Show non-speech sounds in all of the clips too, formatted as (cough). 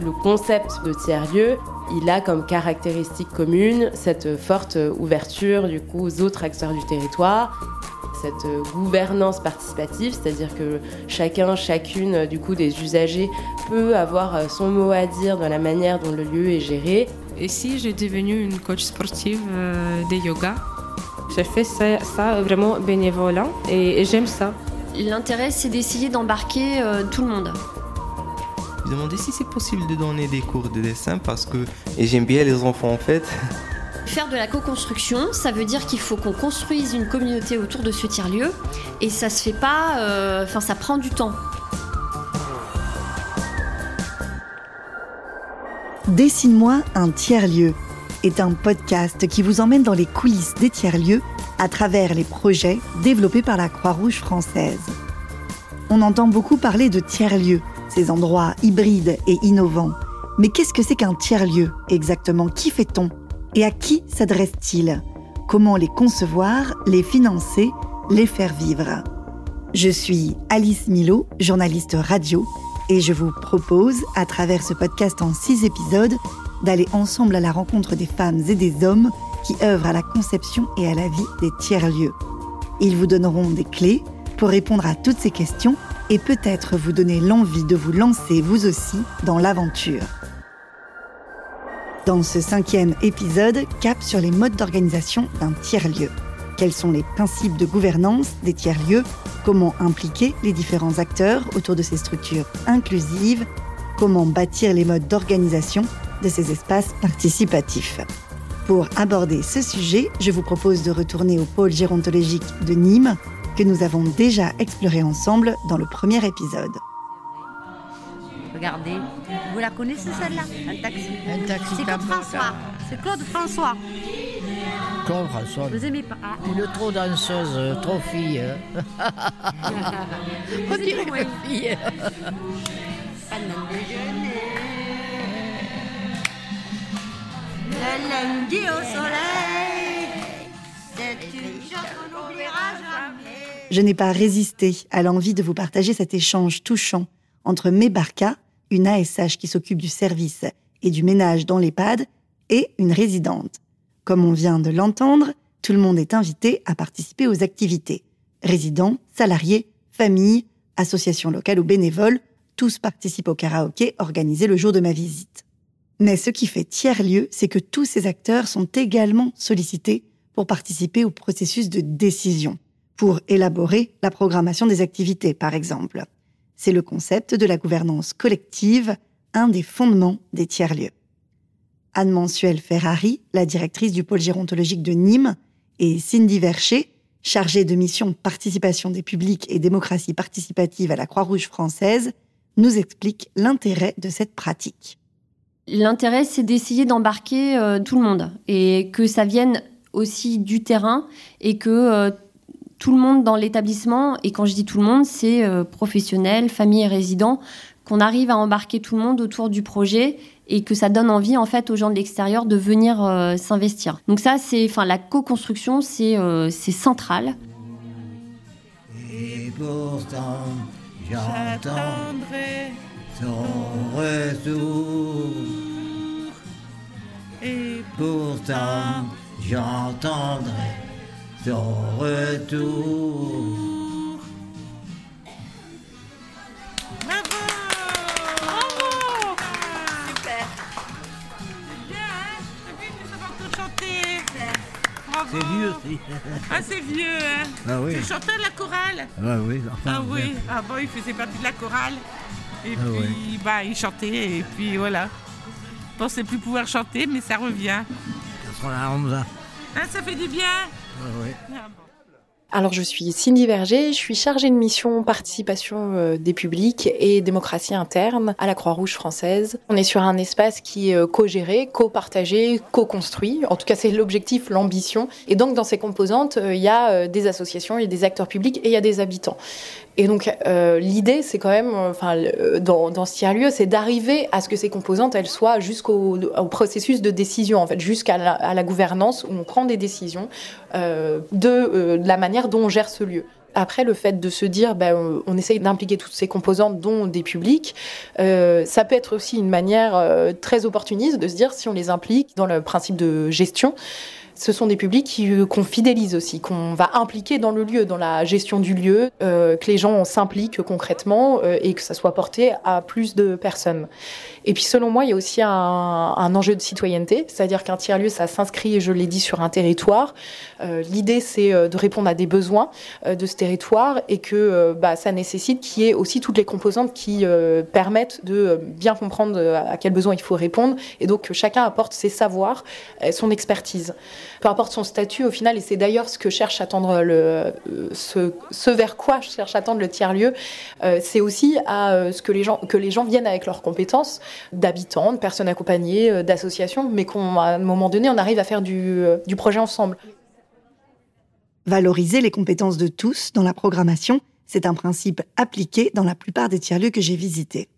Le concept de tiers-lieu, il a comme caractéristique commune cette forte ouverture du coup aux autres acteurs du territoire, cette gouvernance participative, c'est-à-dire que chacun, chacune du coup des usagers peut avoir son mot à dire dans la manière dont le lieu est géré. Et si j'ai devenu une coach sportive euh, de yoga? J'ai fait ça, vraiment bénévolat et, j'aime ça. L'intérêt, c'est d'essayer d'embarquer euh, tout le monde. Demandais si c'est possible de donner des cours de dessin parce que j'aime bien les enfants en fait. (laughs) Faire de la co-construction, ça veut dire qu'il faut qu'on construise une communauté autour de ce tiers-lieu et ça se fait pas, euh, enfin ça prend du temps. Dessine-moi un tiers-lieu est un podcast qui vous emmène dans les coulisses des tiers-lieux à travers les projets développés par la Croix-Rouge française. On entend beaucoup parler de tiers-lieux, ces endroits hybrides et innovants. Mais qu'est-ce que c'est qu'un tiers-lieu exactement? Qui fait-on? Et à qui s'adresse-t-il? Comment les concevoir, les financer, les faire vivre? Je suis Alice Milo, journaliste radio, et je vous propose, à travers ce podcast en six épisodes, d'aller ensemble à la rencontre des femmes et des hommes qui œuvrent à la conception et à la vie des tiers-lieux. Ils vous donneront des clés pour répondre à toutes ces questions et peut-être vous donner l'envie de vous lancer vous aussi dans l'aventure. Dans ce cinquième épisode, cap sur les modes d'organisation d'un tiers-lieu. Quels sont les principes de gouvernance des tiers-lieux? Comment impliquer les différents acteurs autour de ces structures inclusives? Comment bâtir les modes d'organisation de ces espaces participatifs? Pour aborder ce sujet, je vous propose de retourner au pôle gérontologique de Nîmes que nous avons déjà exploré ensemble dans le premier épisode. Regardez, vous la connaissez celle-là? Un taxi. Un taxi. C'est Claude François. C'est Claude François. Claude François. Vous aimez pas? Une trop danseuse, trop fille. On dirait une fille. Le lundi au soleil, c'est une chose qu'on n'oubliera jamais. Je n'ai pas résisté à l'envie de vous partager cet échange touchant entre Mébarca, une ASH qui s'occupe du service et du ménage dans l'EHPAD, et une résidente. Comme on vient de l'entendre, tout le monde est invité à participer aux activités. Résidents, salariés, familles, associations locales ou bénévoles, tous participent au karaoké organisé le jour de ma visite. Mais ce qui fait tiers-lieu, c'est que tous ces acteurs sont également sollicités pour participer au processus de décision, pour élaborer la programmation des activités, par exemple. C'est le concept de la gouvernance collective, un des fondements des tiers-lieux. Anne Mensuel Ferrari, la directrice du pôle gérontologique de Nîmes, et Cindy Vercher, chargée de mission participation des publics et démocratie participative à la Croix-Rouge française, nous expliquent l'intérêt de cette pratique. L'intérêt, c'est d'essayer d'embarquer euh, tout le monde et que ça vienne aussi du terrain et que euh, tout le monde dans l'établissement, et quand je dis tout le monde, c'est euh, professionnels, familles et résidents, qu'on arrive à embarquer tout le monde autour du projet et que ça donne envie en fait aux gens de l'extérieur de venir euh, s'investir. Donc ça, c'est, enfin, la co-construction, c'est euh, c'est central. Et pourtant, j'attendrai son retour. Et pourtant, j'entendrai son retour. C'est vieux aussi. Ah, c'est vieux, hein Ah oui. Tu chantais de la chorale? Ah oui. Ah oui. Ah bon, il faisait partie de la chorale. Et Ah puis, bah, il chantait, et puis voilà. Je pensais plus pouvoir chanter, mais ça revient. Ça sera la Hamza. Ah, ça fait du bien? Ah oui. Ah bon. Alors je suis Cindy Verger, je suis chargée de mission participation euh, des publics et démocratie interne à la Croix-Rouge française. On est sur un espace qui est euh, co-géré, co-partagé, co-construit. En tout cas c'est l'objectif, l'ambition. Et donc dans ces composantes, euh, il y a des associations, il y a des acteurs publics et il y a des habitants. Et donc l'idée c'est quand même, enfin dans, dans ce tiers-lieu, c'est d'arriver à ce que ces composantes elles soient jusqu'au au processus de décision en fait, jusqu'à la, gouvernance où on prend des décisions de la manière dont on gère ce lieu. Après, le fait de se dire, ben, on, essaye d'impliquer toutes ces composantes, dont des publics, euh, ça peut être aussi une manière euh, très opportuniste de se dire, si on les implique dans le principe de gestion, ce sont des publics euh, qu'on fidélise aussi, qu'on va impliquer dans le lieu, dans la gestion du lieu, que les gens s'impliquent concrètement et que ça soit porté à plus de personnes. Et puis selon moi, il y a aussi un, enjeu de citoyenneté, c'est-à-dire qu'un tiers-lieu, ça s'inscrit, je l'ai dit, sur un territoire. Euh, L'idée, c'est euh, de répondre à des besoins euh, de ce territoire et que bah, ça nécessite qu'il y ait aussi toutes les composantes qui permettent de bien comprendre à quels besoins il faut répondre et donc chacun apporte ses savoirs, son expertise. Peu importe son statut au final, et c'est d'ailleurs ce que cherche à tendre ce, vers quoi cherche à tendre le tiers-lieu, c'est aussi à ce que les, gens, que les gens viennent avec leurs compétences d'habitants, de personnes accompagnées, euh, d'associations, mais qu'à un moment donné, on arrive à faire du, euh, du projet ensemble. Valoriser les compétences de tous dans la programmation, c'est un principe appliqué dans la plupart des tiers-lieux que j'ai visités.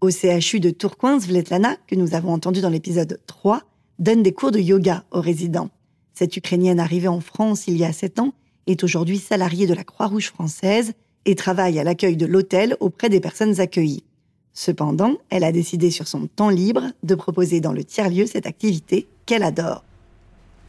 Au CHU de Tourcoing, Svetlana, que nous avons entendu dans l'épisode 3, donne des cours de yoga aux résidents. Cette Ukrainienne arrivée en France il y a sept ans est aujourd'hui salariée de la Croix-Rouge française et travaille à l'accueil de l'hôtel auprès des personnes accueillies. Cependant, elle a décidé sur son temps libre de proposer dans le tiers-lieu cette activité qu'elle adore.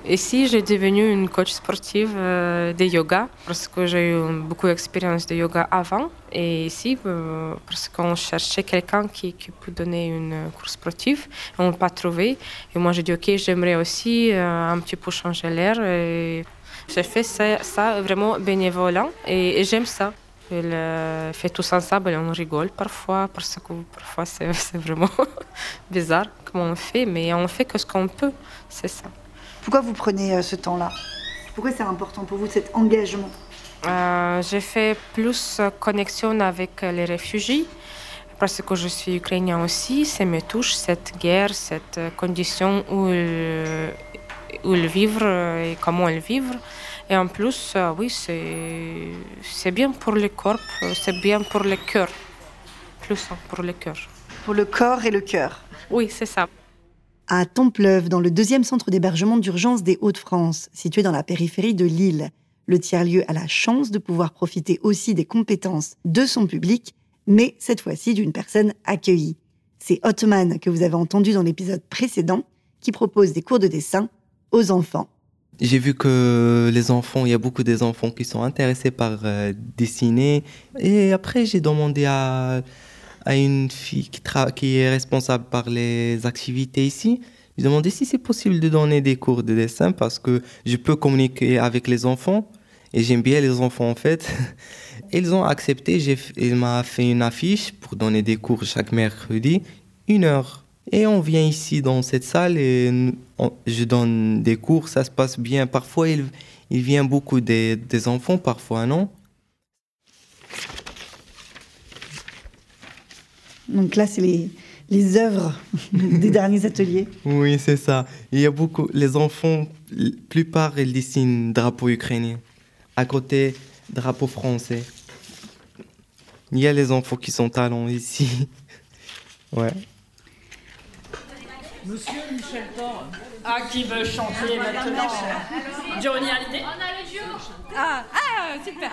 Ici, j'ai devenu une coach sportive euh, de yoga parce que j'ai eu beaucoup d'expérience de yoga avant. Et ici, euh, parce qu'on cherchait quelqu'un qui, qui peut donner une cours sportive, on n'a pas trouvé. Et moi, j'ai dit, OK, j'aimerais aussi euh, un petit peu changer l'air. J'ai fait ça, vraiment bénévolat et, et j'aime ça. On le fait tous ensemble et on rigole parfois parce que parfois c'est (laughs) vraiment (laughs) bizarre comment on fait, mais on fait que ce qu'on peut, c'est ça. Pourquoi vous prenez euh, ce temps-là? Pourquoi c'est important pour vous cet engagement? Euh, j'ai fait plus euh, connexion avec les réfugiés parce que je suis ukrainien aussi. Ça me touche cette guerre, cette euh, condition où ils, où ils vivent euh, et comment ils vivent. Et en plus, euh, oui, c'est c'est bien pour le corps, euh, c'est bien pour le cœur, plus hein, pour le cœur. Pour le corps et le cœur. Oui, c'est ça. À Templeuve, dans le deuxième centre d'hébergement d'urgence des Hauts-de-France, situé dans la périphérie de Lille, le tiers-lieu a la chance de pouvoir profiter aussi des compétences de son public, mais cette fois-ci d'une personne accueillie. C'est Hotman que vous avez entendu dans l'épisode précédent, qui propose des cours de dessin aux enfants. J'ai vu que les enfants, il y a beaucoup des enfants qui sont intéressés par euh, dessiner. Et après, j'ai demandé à, à une fille qui, est responsable par les activités ici. J'ai demandé si c'est possible de donner des cours de dessin parce que je peux communiquer avec les enfants. Et j'aime bien les enfants en fait. (laughs) Ils ont accepté. Il m'a fait une affiche pour donner des cours chaque mercredi, une heure. Et on vient ici dans cette salle et on- je donne des cours, ça se passe bien. Parfois, il, il vient beaucoup des, des enfants, parfois non? Donc là, c'est les, les œuvres (laughs) des derniers ateliers. Oui, c'est ça. Il y a beaucoup, les enfants, la plupart, ils dessinent drapeau ukrainien. À côté, drapeau français. Il y a les enfants qui sont talents ici. (laughs) Ouais. Monsieur Michel Thor. Ah, qui veut chanter maintenant Johnny Hallyday Ah, ah, super.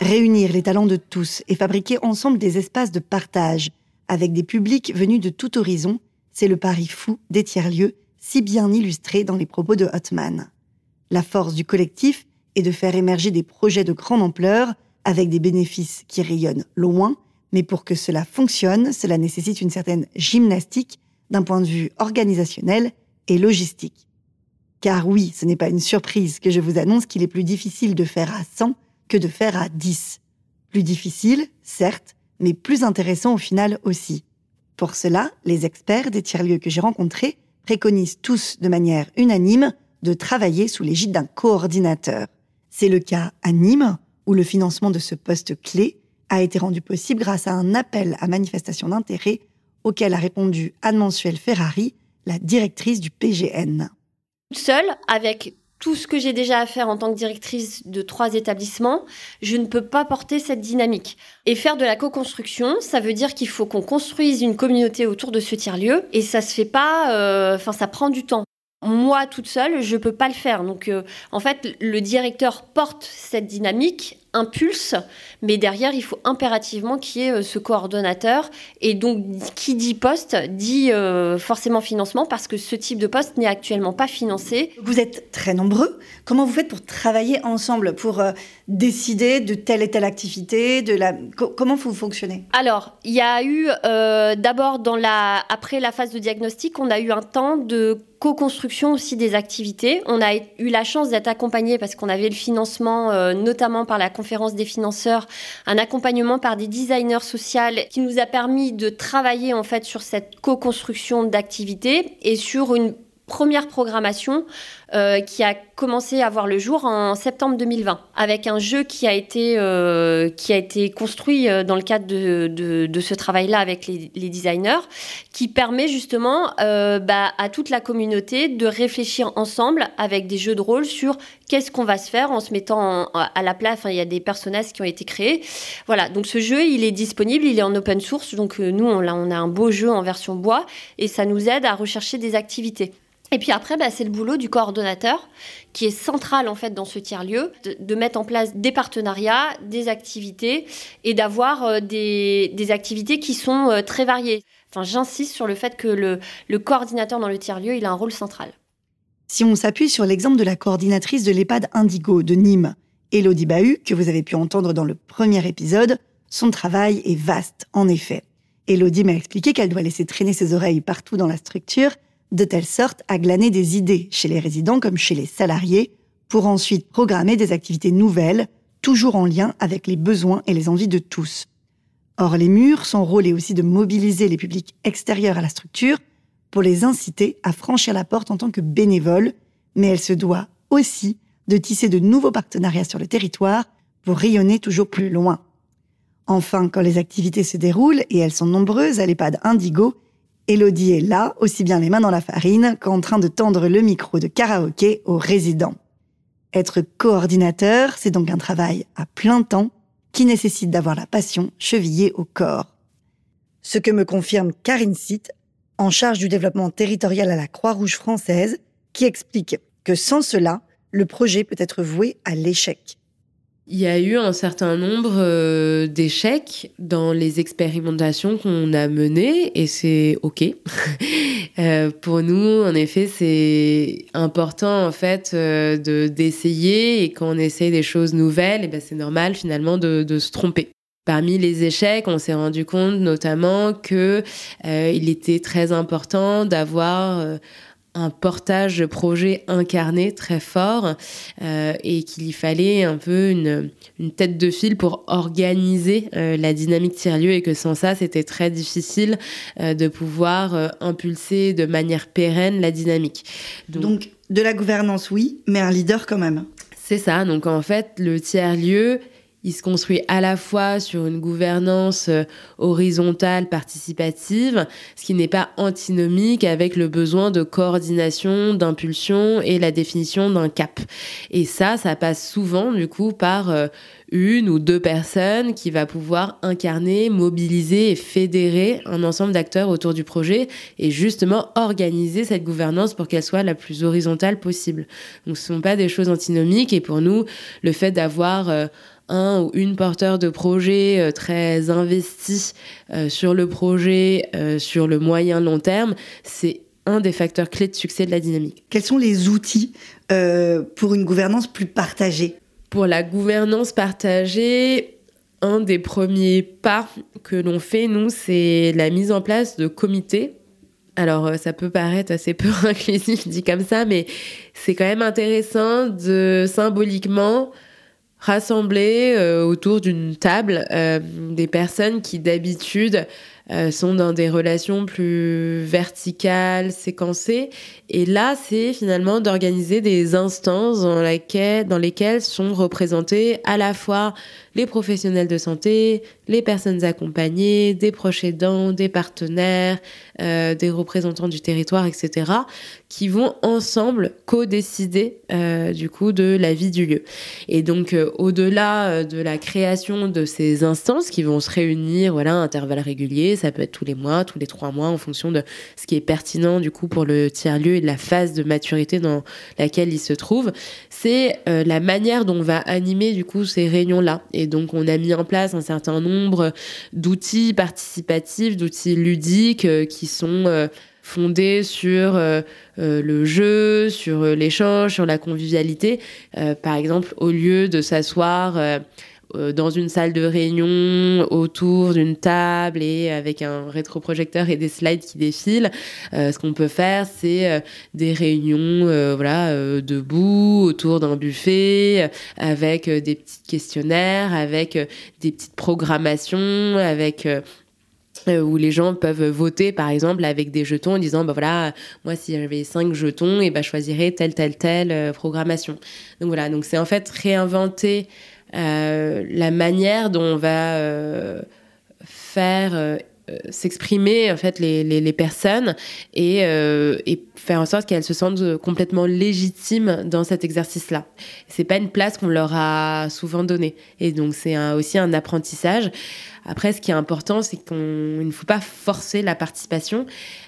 Réunir les talents de tous et fabriquer ensemble des espaces de partage avec des publics venus de tout horizon, c'est le pari fou des tiers-lieux, si bien illustré dans les propos de Hotman. La force du collectif est de faire émerger des projets de grande ampleur avec des bénéfices qui rayonnent loin, mais pour que cela fonctionne, cela nécessite une certaine gymnastique d'un point de vue organisationnel et logistique. Car oui, ce n'est pas une surprise que je vous annonce qu'il est plus difficile de faire à 100 que de faire à 10. Plus difficile, certes, mais plus intéressant au final aussi. Pour cela, les experts des tiers-lieux que j'ai rencontrés préconisent tous de manière unanime de travailler sous l'égide d'un coordinateur. C'est le cas à Nîmes, où le financement de ce poste clé a été rendu possible grâce à un appel à manifestation d'intérêt auquel a répondu Anne-Mansuel Ferrari, la directrice du PGN. Seule, avec tout ce que j'ai déjà à faire en tant que directrice de trois établissements, je ne peux pas porter cette dynamique. Et faire de la co-construction, ça veut dire qu'il faut qu'on construise une communauté autour de ce tiers-lieu, et ça se fait pas, euh, enfin ça prend du temps. Moi, toute seule, je peux pas le faire. Donc, euh, en fait, le directeur porte cette dynamique impulse, mais derrière, il faut impérativement qu'il y ait euh, ce coordonnateur. Et donc, qui dit poste dit euh, forcément financement, parce que ce type de poste n'est actuellement pas financé. Vous êtes très nombreux. Comment vous faites pour travailler ensemble, pour euh, décider de telle et telle activité de la... Comment vous fonctionnez? Alors, il y a eu euh, d'abord, dans la... après la phase de diagnostic, on a eu un temps de co-construction aussi des activités. On a eu la chance d'être accompagné parce qu'on avait le financement, notamment par la conférence des financeurs, un accompagnement par des designers sociaux qui nous a permis de travailler en fait sur cette co-construction d'activités et sur une première programmation euh, qui a commencé à voir le jour en septembre 2020, avec un jeu qui a été, euh, qui a été construit euh, dans le cadre de, de, ce travail-là avec les, les, designers, qui permet justement euh, bah, à toute la communauté de réfléchir ensemble avec des jeux de rôle sur qu'est-ce qu'on va se faire en se mettant à la place. Enfin, il y a des personnages qui ont été créés. Voilà, donc ce jeu, il est disponible, il est en open source, donc nous, a, on a un beau jeu en version bois, et ça nous aide à rechercher des activités. Et puis après, bah, c'est le boulot du coordonnateur qui est central en fait dans ce tiers-lieu, de, de, mettre en place des partenariats, des activités et d'avoir euh, des, activités qui sont euh, très variées. Enfin, j'insiste sur le fait que le, le coordinateur dans le tiers-lieu, il a un rôle central. Si on s'appuie sur l'exemple de la coordinatrice de l'EHPAD Indigo de Nîmes, Elodie Bahu, que vous avez pu entendre dans le premier épisode, son travail est vaste, en effet. Elodie m'a expliqué qu'elle doit laisser traîner ses oreilles partout dans la structure de telle sorte à glaner des idées chez les résidents comme chez les salariés, pour ensuite programmer des activités nouvelles, toujours en lien avec les besoins et les envies de tous. Or, les murs, son rôle est aussi de mobiliser les publics extérieurs à la structure pour les inciter à franchir la porte en tant que bénévoles, mais elle se doit aussi de tisser de nouveaux partenariats sur le territoire pour rayonner toujours plus loin. Enfin, quand les activités se déroulent, et elles sont nombreuses à l'EHPAD Indigo, Elodie est là, aussi bien les mains dans la farine qu'en train de tendre le micro de karaoké aux résidents. Être coordinateur, c'est donc un travail à plein temps qui nécessite d'avoir la passion chevillée au corps. Ce que me confirme Karine Sitt, en charge du développement territorial à la Croix-Rouge française, qui explique que sans cela, le projet peut être voué à l'échec. Il y a eu un certain nombre euh, d'échecs dans les expérimentations qu'on a menées et c'est ok. (laughs) euh, pour nous, en effet, c'est important en fait euh, de d'essayer et quand on essaye des choses nouvelles, et ben c'est normal finalement de, de se tromper. Parmi les échecs, on s'est rendu compte notamment que euh, il était très important d'avoir un portage de projet incarné très fort euh, et qu'il y fallait un peu une, une, tête de file pour organiser euh, la dynamique tiers-lieu et que sans ça, c'était très difficile euh, de pouvoir impulser de manière pérenne la dynamique. Donc, Donc, de la gouvernance, oui, mais un leader quand même. C'est ça. Donc en fait, le tiers-lieu, il se construit à la fois sur une gouvernance euh, horizontale participative, ce qui n'est pas antinomique avec le besoin de coordination, d'impulsion et la définition d'un cap. Et ça, ça passe souvent du coup par euh, une ou deux personnes qui va pouvoir incarner, mobiliser et fédérer un ensemble d'acteurs autour du projet et justement organiser cette gouvernance pour qu'elle soit la plus horizontale possible. Donc ce ne sont pas des choses antinomiques et pour nous, le fait d'avoir euh, un ou une porteur de projet euh, très investi euh, sur le projet euh, sur le moyen long terme, c'est un des facteurs clés de succès de la dynamique. Quels sont les outils euh, pour une gouvernance plus partagée? Pour la gouvernance partagée, un des premiers pas que l'on fait, nous, c'est la mise en place de comités alors, ça peut paraître assez peu (laughs) inclusif dit comme ça, mais c'est quand même intéressant de symboliquement rassembler euh, autour d'une table euh, des personnes qui d'habitude euh, sont dans des relations plus verticales, séquencées. Et là, c'est finalement d'organiser des instances dans, dans lesquelles sont représentés à la fois les professionnels de santé, les personnes accompagnées, des proches aidants, des partenaires, euh, des représentants du territoire, etc., qui vont ensemble co-décider euh, du coup de la vie du lieu. Et donc, euh, au-delà de la création de ces instances qui vont se réunir voilà, à intervalles réguliers, ça peut être tous les mois, tous les trois mois, en fonction de ce qui est pertinent du coup pour le tiers-lieu et de la phase de maturité dans laquelle il se trouve. C'est la manière dont on va animer du coup ces réunions-là. Et donc on a mis en place un certain nombre d'outils participatifs, d'outils ludiques euh, qui sont euh, fondés sur euh, le jeu, sur l'échange, sur la convivialité. Par exemple, au lieu de s'asseoir dans une salle de réunion autour d'une table et avec un rétroprojecteur et des slides qui défilent, euh, ce qu'on peut faire, c'est euh, des réunions euh, voilà, euh, debout autour d'un buffet, euh, avec euh, des petits questionnaires, avec euh, des petites programmations, avec euh, euh, où les gens peuvent voter par exemple avec des jetons en disant bah voilà moi si j'avais cinq jetons et bah je choisirais telle telle telle euh, programmation. Donc voilà donc c'est en fait réinventer euh, la manière dont on va euh, faire euh, euh, s'exprimer en fait les, les, personnes et, euh, faire en sorte qu'elles se sentent complètement légitimes dans cet exercice-là. C'est pas une place qu'on leur a souvent donnée et donc c'est aussi un apprentissage. Après, ce qui est important, c'est qu'on ne faut pas forcer la participation.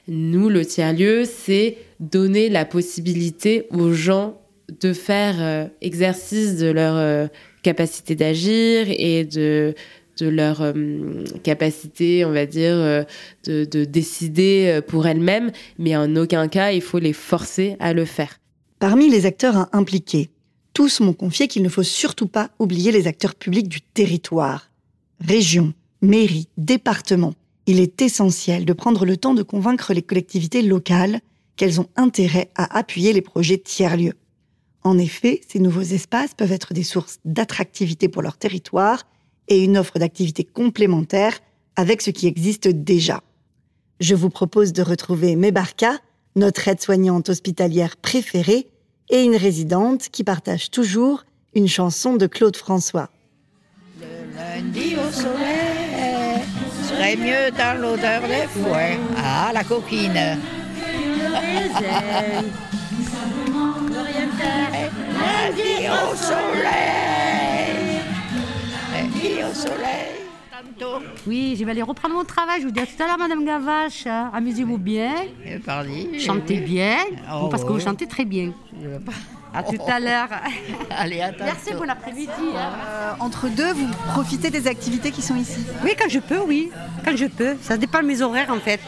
Nous, le tiers-lieu, c'est donner la possibilité aux gens de faire euh, exercice de leur euh, capacité d'agir et de leur euh, capacité, on va dire, euh, de, de décider euh, pour elles-mêmes, mais en aucun cas, il faut les forcer à le faire. Parmi les acteurs impliqués, tous m'ont confié qu'il ne faut surtout pas oublier les acteurs publics du territoire. Région, mairie, département. Il est essentiel de prendre le temps de convaincre les collectivités locales qu'elles ont intérêt à appuyer les projets tiers-lieux. En effet, ces nouveaux espaces peuvent être des sources d'attractivité pour leur territoire et une offre d'activités complémentaires avec ce qui existe déjà. Je vous propose de retrouver Mébarka, notre aide-soignante hospitalière préférée, et une résidente qui partage toujours une chanson de Claude François. Lundi au soleil, serait mieux dans l'odeur des fouets. Ah, la coquine. Lundi au soleil. Lundi au soleil. Oui, je vais aller reprendre mon travail. Je vous dis à tout à l'heure, Madame Gavache. Amusez-vous bien. Eh, Pardi. Chantez bien. Oh, parce que vous chantez très bien. Je veux pas. À tout à l'heure. (laughs) Allez, à Merci, bon après-midi. hein. Euh, entre deux, vous profitez des activités qui sont ici Oui, quand je peux, oui. Quand je peux. Ça dépend de mes horaires, en fait.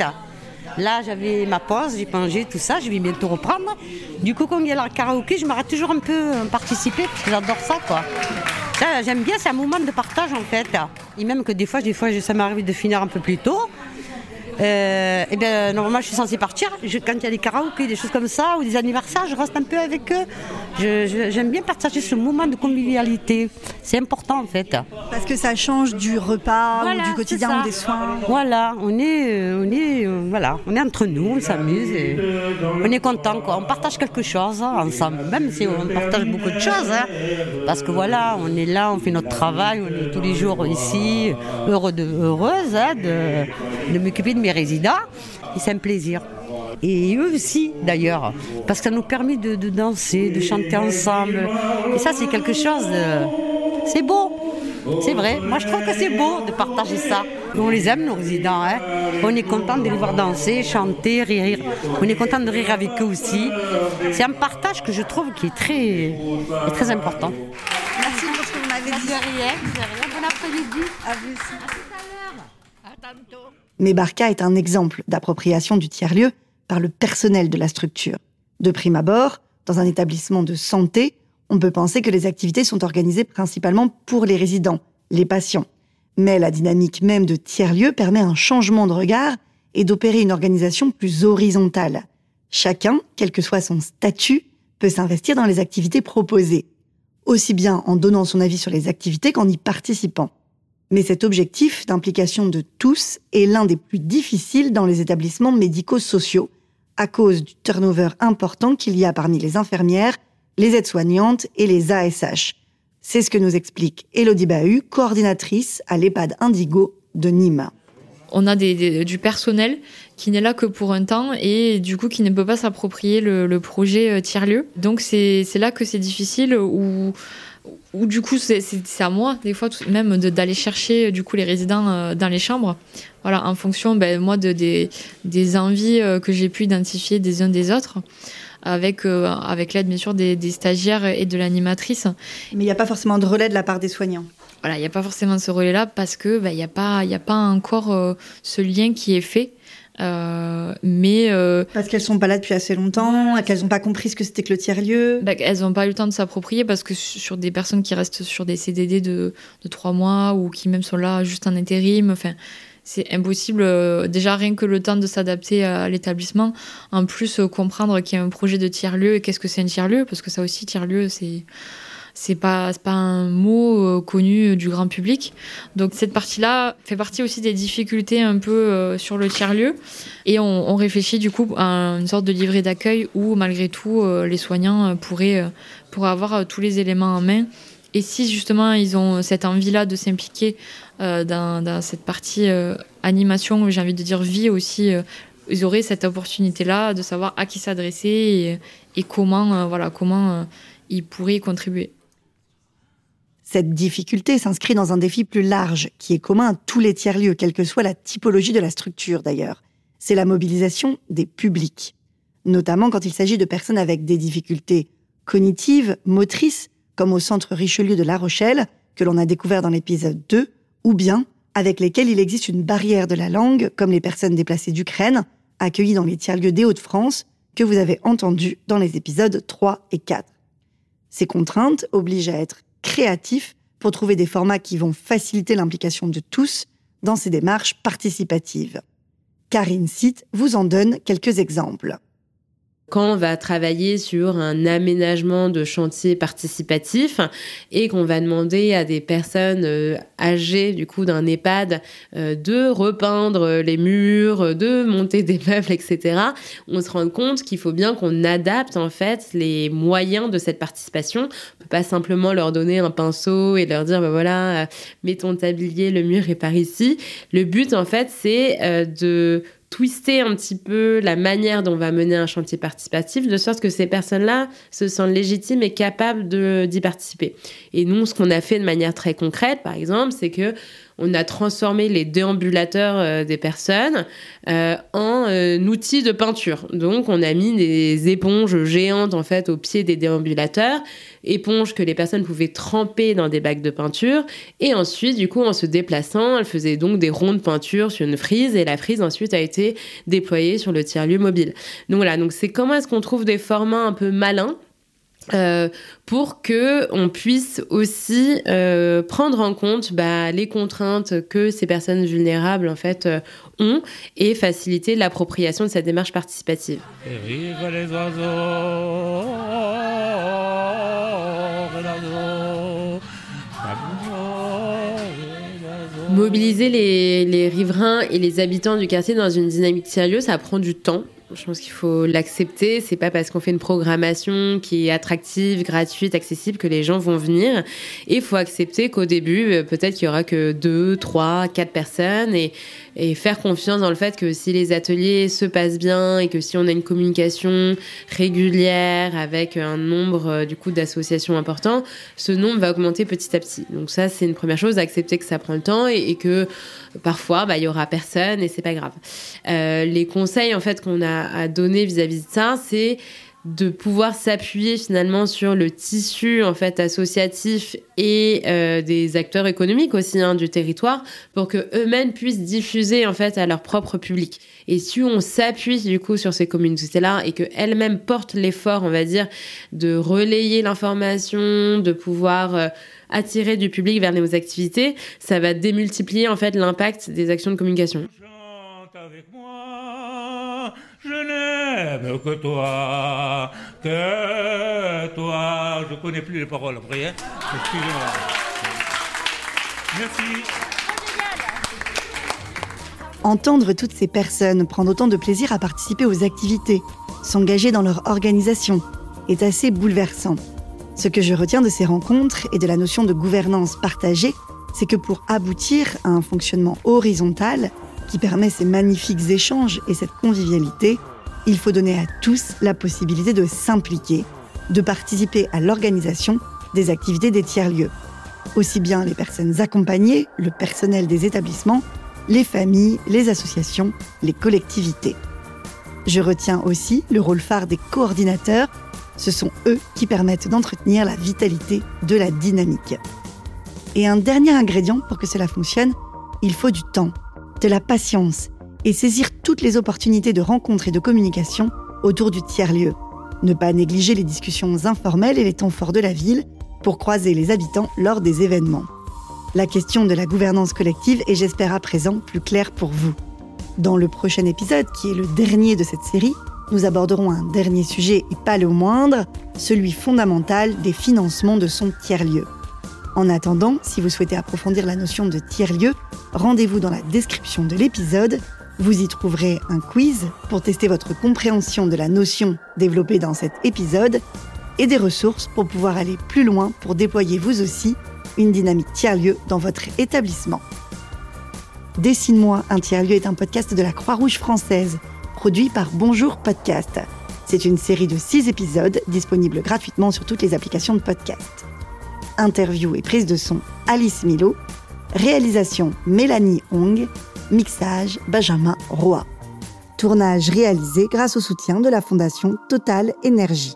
Là, j'avais ma pause, j'ai mangé, tout ça. Je vais bientôt reprendre. Du coup, quand il y a le karaoké, je m'arrête toujours un peu à participer parce que j'adore ça, quoi. J'aime bien, c'est un moment de partage, en fait. Et même que des fois, des fois ça m'arrive de finir un peu plus tôt. Euh, et bien, normalement, je suis censée partir. Je- quand il y a des karaokés, des choses comme ça, ou des anniversaires, je reste un peu avec eux. J'aime bien partager ce moment de convivialité. C'est important, en fait. Parce que ça change du repas Voilà, ou du quotidien ou des soins. Voilà, on est, euh, on est, euh, voilà, on est entre nous, on s'amuse, et on est content quoi. On partage quelque chose hein, ensemble, même si on partage beaucoup de choses, hein. parce que voilà, on est là, on fait notre travail, on est tous les jours ici, heureux de, heureuse hein, de, de m'occuper de mes résidents, et c'est un plaisir. Et eux aussi, d'ailleurs, parce que ça nous permet de, de danser, de chanter ensemble. Et ça, c'est quelque chose de... C'est beau. C'est vrai. Moi, je trouve que c'est beau de partager ça. On les aime, nos résidents. hein. On est content de les voir danser, chanter, rire. On est content de rire avec eux aussi. C'est un partage que je trouve qui est très, est très important. Merci pour ce que vous m'avez dit. Bon après-midi. À vous aussi. Mais Barca est un exemple d'appropriation du tiers-lieu par le personnel de la structure. De prime abord, dans un établissement de santé, on peut penser que les activités sont organisées principalement pour les résidents, les patients. Mais la dynamique même de tiers-lieu permet un changement de regard et d'opérer une organisation plus horizontale. Chacun, quel que soit son statut, peut s'investir dans les activités proposées, aussi bien en donnant son avis sur les activités qu'en y participant. Mais cet objectif d'implication de tous est l'un des plus difficiles dans les établissements médico-sociaux, à cause du turnover important qu'il y a parmi les infirmières, les aides-soignantes et les ASH. C'est ce que nous explique Elodie Bahu, coordinatrice à l'EHPAD Indigo de Nîmes. on a du personnel qui n'est là que pour un temps et du coup qui ne peut pas s'approprier le, le projet euh, tiers-lieu. Donc c'est là que c'est difficile où, Ou du coup, c'est à moi, des fois, même d'aller chercher du coup les résidents dans les chambres. Voilà, en fonction, ben, moi, de, des, des envies que j'ai pu identifier des uns des autres avec, avec l'aide bien sûr des, des, stagiaires et de l'animatrice. Mais il n'y a pas forcément de relais de la part des soignants. Voilà, il n'y a pas forcément ce relais-là parce que ben, il n'y a, pas, a pas encore ce lien qui est fait. Euh, mais euh, parce qu'elles sont pas là depuis assez longtemps, qu'elles n'ont pas compris ce que c'était que le tiers lieu. Bah, elles n'ont pas eu le temps de s'approprier parce que sur des personnes qui restent sur des CDD de, de trois mois ou qui même sont là juste en intérim, enfin c'est impossible euh, déjà rien que le temps de s'adapter à l'établissement. En plus comprendre qu'il y a un projet de tiers lieu et qu'est-ce que c'est un tiers lieu parce que ça aussi tiers lieu c'est c'est pas pas un mot euh, connu du grand public. Donc cette partie-là fait partie aussi des difficultés un peu euh, sur le tiers lieu et on, réfléchit du coup à une sorte de livret d'accueil où malgré tout euh, les soignants pourraient pourraient avoir tous les éléments en main. Et si justement ils ont cette envie-là de s'impliquer dans, cette partie animation, j'ai envie de dire vie aussi, ils auraient cette opportunité-là de savoir à qui s'adresser et, et, comment, voilà, comment ils pourraient y contribuer. Cette difficulté s'inscrit dans un défi plus large, qui est commun à tous les tiers-lieux, quelle que soit la typologie de la structure d'ailleurs. C'est la mobilisation des publics, notamment quand il s'agit de personnes avec des difficultés cognitives, motrices, comme au centre Richelieu de La Rochelle, que l'on a découvert dans l'épisode 2, ou bien avec lesquelles il existe une barrière de la langue, comme les personnes déplacées d'Ukraine, accueillies dans les tiers-lieux des Hauts-de-France, que vous avez entendu dans les épisodes 3 et 4. Ces contraintes obligent à être créatif pour trouver des formats qui vont faciliter l'implication de tous dans ces démarches participatives. Karine Sitt vous en donne quelques exemples quand on va travailler sur un aménagement de chantier participatif et qu'on va demander à des personnes euh, âgées du coup d'un EHPAD euh, de repeindre les murs, de monter des (laughs) meubles, etc., on se rend compte qu'il faut bien qu'on adapte en fait les moyens de cette participation. On peut pas simplement leur donner un pinceau et leur dire ben voilà, euh, mets ton tablier, le mur est par ici. Le but en fait c'est de twister un petit peu la manière dont on va mener un chantier participatif, de sorte que ces personnes-là se sentent légitimes et capables d'y participer. Et nous, ce qu'on a fait de manière très concrète, par exemple, c'est que on a transformé les déambulateurs euh, des personnes euh, en euh, outils de peinture. Donc, on a mis des éponges géantes en fait au pied des déambulateurs, éponges que les personnes pouvaient tremper dans des bacs de peinture. Et ensuite, du coup, en se déplaçant, elles faisaient donc des ronds de peinture sur une frise et la frise ensuite a été déployée sur le tiers-lieu mobile. Donc voilà, donc c'est comment est-ce qu'on trouve des formats un peu malins euh, pour que on puisse aussi euh, prendre en compte bah, les contraintes que ces personnes vulnérables en fait euh, ont et faciliter l'appropriation de cette démarche participative. Mobiliser les, les riverains et les habitants du quartier dans une dynamique sérieuse, ça prend du temps. Je pense qu'il faut l'accepter. C'est pas parce qu'on fait une programmation qui est attractive, gratuite, accessible que les gens vont venir. Et il faut accepter qu'au début, euh, peut-être qu'il y aura que deux, trois, quatre personnes et faire confiance dans le fait que si les ateliers se passent bien et que si on a une communication régulière avec un nombre euh, du coup d'associations important, ce nombre va augmenter petit à petit. Donc ça c'est une première chose, accepter que ça prend le temps et, que parfois bah il y aura personne et c'est pas grave. Euh, les conseils en fait qu'on a à donner vis-à-vis de ça, c'est de pouvoir s'appuyer finalement sur le tissu en fait associatif et euh, des acteurs économiques aussi hein, du territoire pour que eux-mêmes puissent diffuser en fait à leur propre public. Et si on s'appuie du coup sur ces communautés-là et que elles-mêmes portent l'effort, on va dire, de relayer l'information, de pouvoir euh, attirer du public vers nos activités, ça va démultiplier en fait l'impact des actions de communication que toi, que toi. Je connais plus les paroles après, hein. Excusez-moi. Merci. Entendre toutes ces personnes prendre autant de plaisir à participer aux activités, s'engager dans leur organisation, est assez bouleversant. Ce que je retiens de ces rencontres et de la notion de gouvernance partagée, c'est que pour aboutir à un fonctionnement horizontal, qui permet ces magnifiques échanges et cette convivialité, il faut donner à tous la possibilité de s'impliquer, de participer à l'organisation des activités des tiers-lieux. Aussi bien les personnes accompagnées, le personnel des établissements, les familles, les associations, les collectivités. Je retiens aussi le rôle phare des coordinateurs. Ce sont eux qui permettent d'entretenir la vitalité de la dynamique. Et un dernier ingrédient pour que cela fonctionne, il faut du temps, de la patience et saisir toutes les opportunités de rencontre et de communication autour du tiers-lieu. Ne pas négliger les discussions informelles et les temps forts de la ville pour croiser les habitants lors des événements. La question de la gouvernance collective est, j'espère à présent, plus claire pour vous. Dans le prochain épisode, qui est le dernier de cette série, nous aborderons un dernier sujet et pas le moindre, celui fondamental des financements de son tiers-lieu. En attendant, si vous souhaitez approfondir la notion de tiers-lieu, rendez-vous dans la description de l'épisode. Vous y trouverez un quiz pour tester votre compréhension de la notion développée dans cet épisode et des ressources pour pouvoir aller plus loin pour déployer vous aussi une dynamique tiers-lieu dans votre établissement. Dessine-moi un tiers-lieu est un podcast de la Croix-Rouge française, produit par Bonjour Podcast. C'est une série de six épisodes disponibles gratuitement sur toutes les applications de podcast. Interview et prise de son Alice Milo. Réalisation Mélanie Hong. Mixage Benjamin Roy. Tournage réalisé grâce au soutien de la Fondation Total Énergie.